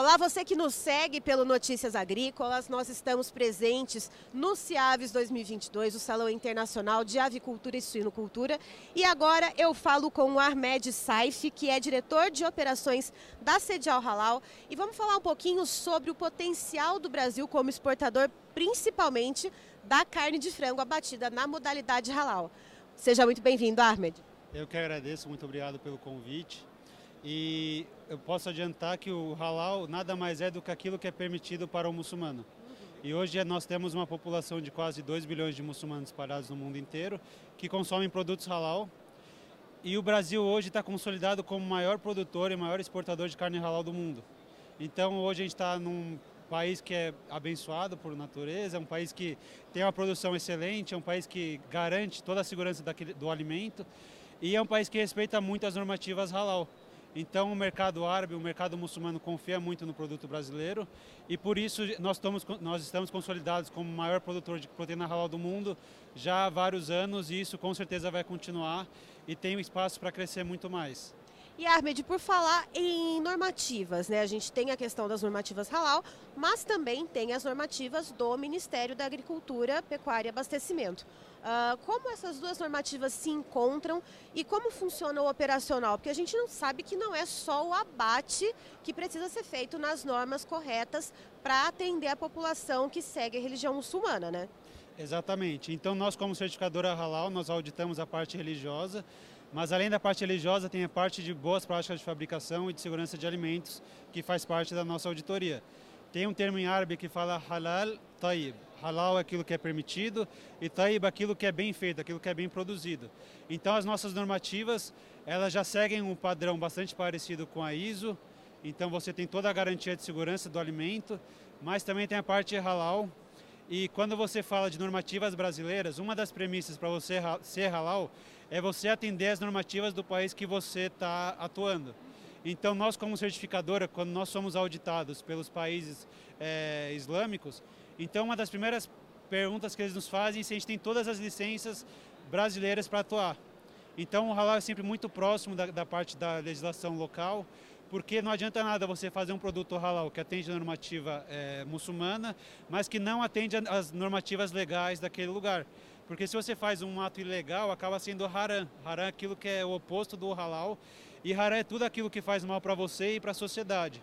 Olá, você que nos segue pelo Notícias Agrícolas, nós estamos presentes no Ciaves 2022, o Salão Internacional de Avicultura e Suinocultura. E agora eu falo com o Ahmed Saif, que é diretor de operações da Sedial Halal, e vamos falar um pouquinho sobre o potencial do Brasil como exportador, principalmente da carne de frango abatida na modalidade halal. Seja muito bem-vindo, Ahmed. Eu que agradeço, muito obrigado pelo convite. E eu posso adiantar que o halal nada mais é do que aquilo que é permitido para o muçulmano. E hoje nós temos uma população de quase 2 bilhões de muçulmanos espalhados no mundo inteiro que consomem produtos halal. E o Brasil hoje está consolidado como o maior produtor e maior exportador de carne halal do mundo. Então hoje a gente está num país que é abençoado por natureza, é um país que tem uma produção excelente, é um país que garante toda a segurança daquele, do alimento e é um país que respeita muito as normativas halal. Então o mercado árabe, o mercado muçulmano confia muito no produto brasileiro e por isso nós estamos, nós estamos consolidados como o maior produtor de proteína halal do mundo já há vários anos e isso com certeza vai continuar e tem espaço para crescer muito mais. E Ahmed, por falar em normativas, né? A gente tem a questão das normativas halal, mas também tem as normativas do Ministério da Agricultura, Pecuária e Abastecimento. Uh, como essas duas normativas se encontram e como funciona o operacional? Porque a gente não sabe que não é só o abate que precisa ser feito nas normas corretas para atender a população que segue a religião muçulmana, né? Exatamente. Então nós como certificadora halal, nós auditamos a parte religiosa, mas além da parte religiosa tem a parte de boas práticas de fabricação e de segurança de alimentos, que faz parte da nossa auditoria. Tem um termo em árabe que fala halal tayyib. Halal é aquilo que é permitido e tayyib é aquilo que é bem feito, aquilo que é bem produzido. Então as nossas normativas, elas já seguem um padrão bastante parecido com a ISO. Então você tem toda a garantia de segurança do alimento, mas também tem a parte halal. E quando você fala de normativas brasileiras, uma das premissas para você ser halal é você atender as normativas do país que você está atuando. Então, nós, como certificadora, quando nós somos auditados pelos países é, islâmicos, então uma das primeiras perguntas que eles nos fazem é se a gente tem todas as licenças brasileiras para atuar. Então, o halal é sempre muito próximo da, da parte da legislação local, porque não adianta nada você fazer um produto halal que atende a normativa é, muçulmana, mas que não atende às normativas legais daquele lugar. Porque se você faz um ato ilegal, acaba sendo haram. Haram é aquilo que é o oposto do halal. E haram é tudo aquilo que faz mal para você e para a sociedade.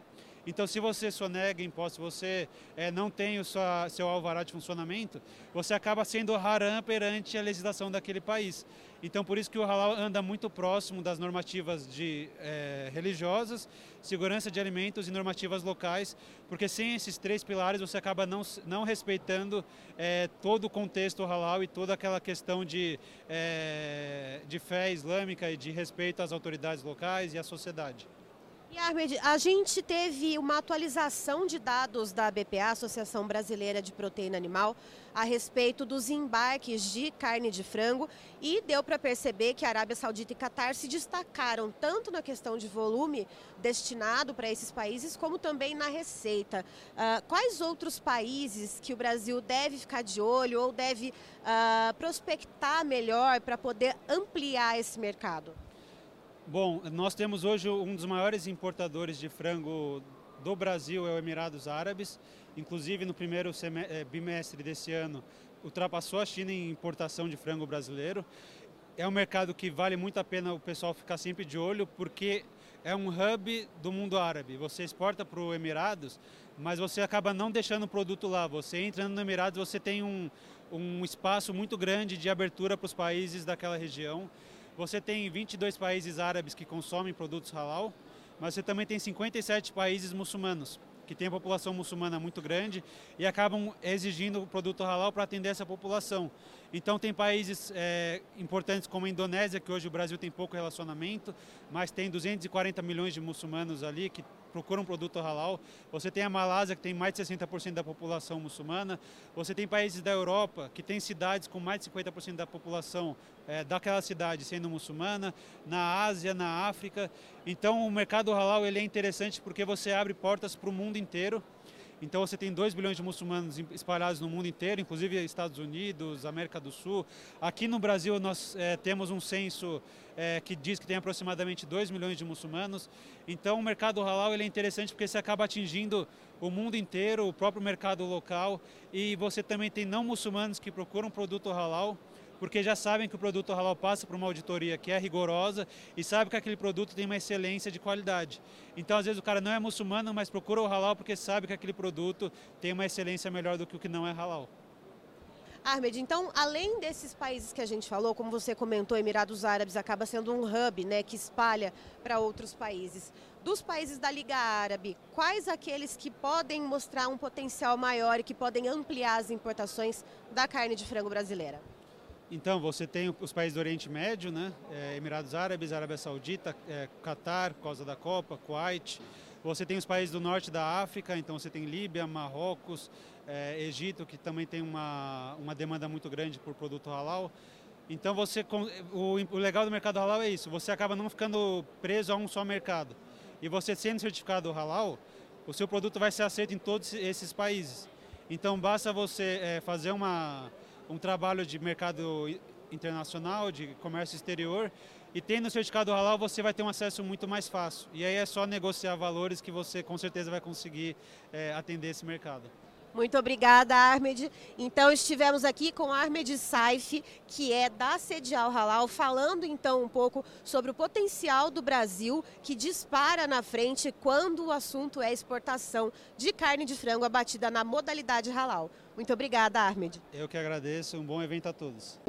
Então, se você sonega impostos, você é, não tem o sua, seu alvará de funcionamento, você acaba sendo haram perante a legislação daquele país. Então, por isso que o halal anda muito próximo das normativas de, é, religiosas, segurança de alimentos e normativas locais, porque sem esses três pilares você acaba não, não respeitando é, todo o contexto halal e toda aquela questão de, é, de fé islâmica e de respeito às autoridades locais e à sociedade. Ahmed, a gente teve uma atualização de dados da BPA, Associação Brasileira de Proteína Animal, a respeito dos embarques de carne de frango e deu para perceber que a Arábia Saudita e Catar se destacaram tanto na questão de volume destinado para esses países, como também na receita. Uh, quais outros países que o Brasil deve ficar de olho ou deve uh, prospectar melhor para poder ampliar esse mercado? Bom, nós temos hoje um dos maiores importadores de frango do Brasil, é o Emirados Árabes. Inclusive, no primeiro eh, bimestre desse ano, ultrapassou a China em importação de frango brasileiro. É um mercado que vale muito a pena o pessoal ficar sempre de olho, porque é um hub do mundo árabe. Você exporta para o Emirados, mas você acaba não deixando o produto lá. Você entrando no Emirados, você tem um, um espaço muito grande de abertura para os países daquela região. Você tem 22 países árabes que consomem produtos halal, mas você também tem 57 países muçulmanos que têm a população muçulmana muito grande e acabam exigindo o produto halal para atender essa população. Então tem países é, importantes como a Indonésia, que hoje o Brasil tem pouco relacionamento, mas tem 240 milhões de muçulmanos ali que procuram um produto halal. Você tem a Malásia, que tem mais de 60% da população muçulmana. Você tem países da Europa, que tem cidades com mais de 50% da população é, daquela cidade sendo muçulmana. Na Ásia, na África. Então o mercado halal ele é interessante porque você abre portas para o mundo inteiro Então você tem 2 bilhões de muçulmanos espalhados no mundo inteiro, inclusive Estados Unidos, América do Sul. Aqui no Brasil nós é, temos um censo é, que diz que tem aproximadamente 2 milhões de muçulmanos. Então o mercado halal ele é interessante porque você acaba atingindo o mundo inteiro, o próprio mercado local e você também tem não muçulmanos que procuram produto halal porque já sabem que o produto halal passa por uma auditoria que é rigorosa e sabe que aquele produto tem uma excelência de qualidade. Então, às vezes, o cara não é muçulmano, mas procura o halal porque sabe que aquele produto tem uma excelência melhor do que o que não é halal. Ahmed, então, além desses países que a gente falou, como você comentou, Emirados Árabes acaba sendo um hub né, que espalha para outros países. Dos países da Liga Árabe, quais aqueles que podem mostrar um potencial maior e que podem ampliar as importações da carne de frango brasileira? Então, você tem os países do Oriente Médio, né? É, Emirados Árabes, Arábia Saudita, é, Catar, causa da Copa, Kuwait. Você tem os países do norte da África, então você tem Líbia, Marrocos, é, Egito, que também tem uma, uma demanda muito grande por produto halal. Então, você, o, o legal do mercado halal é isso, você acaba não ficando preso a um só mercado. E você sendo certificado halal, o seu produto vai ser aceito em todos esses países. Então, basta você é, fazer uma um trabalho de mercado internacional, de comércio exterior, e tendo o certificado halal você vai ter um acesso muito mais fácil. E aí é só negociar valores que você com certeza vai conseguir é, atender esse mercado. Muito obrigada, Armed. Então, estivemos aqui com Armed Saif, que é da Sedial Halal, falando então um pouco sobre o potencial do Brasil que dispara na frente quando o assunto é exportação de carne de frango abatida na modalidade halal. Muito obrigada, Armed. Eu que agradeço. Um bom evento a todos.